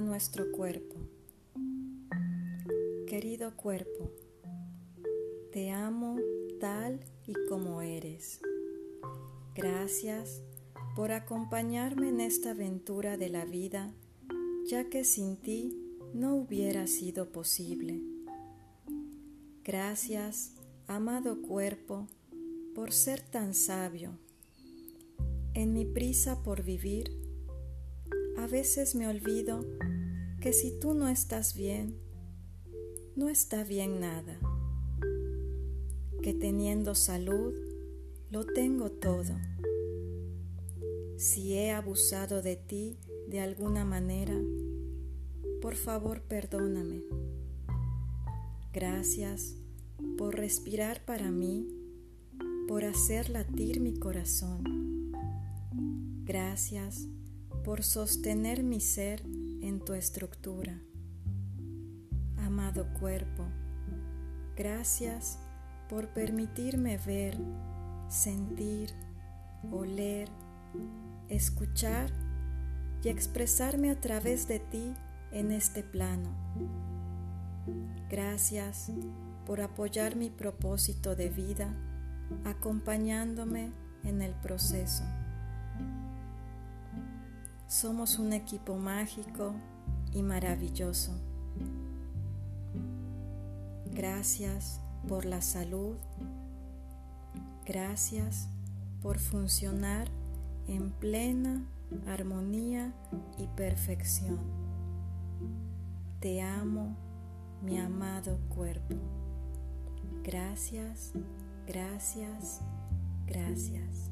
nuestro cuerpo. Querido cuerpo, te amo tal y como eres. Gracias por acompañarme en esta aventura de la vida, ya que sin ti no hubiera sido posible. Gracias, amado cuerpo, por ser tan sabio. En mi prisa por vivir, a veces me olvido que si tú no estás bien, no está bien nada. Que teniendo salud, lo tengo todo. Si he abusado de ti de alguna manera, por favor perdóname. Gracias por respirar para mí, por hacer latir mi corazón. Gracias por sostener mi ser en tu estructura. Amado cuerpo, gracias por permitirme ver, sentir, oler, escuchar y expresarme a través de ti en este plano. Gracias por apoyar mi propósito de vida acompañándome en el proceso. Somos un equipo mágico y maravilloso. Gracias por la salud. Gracias por funcionar en plena armonía y perfección. Te amo, mi amado cuerpo. Gracias, gracias, gracias.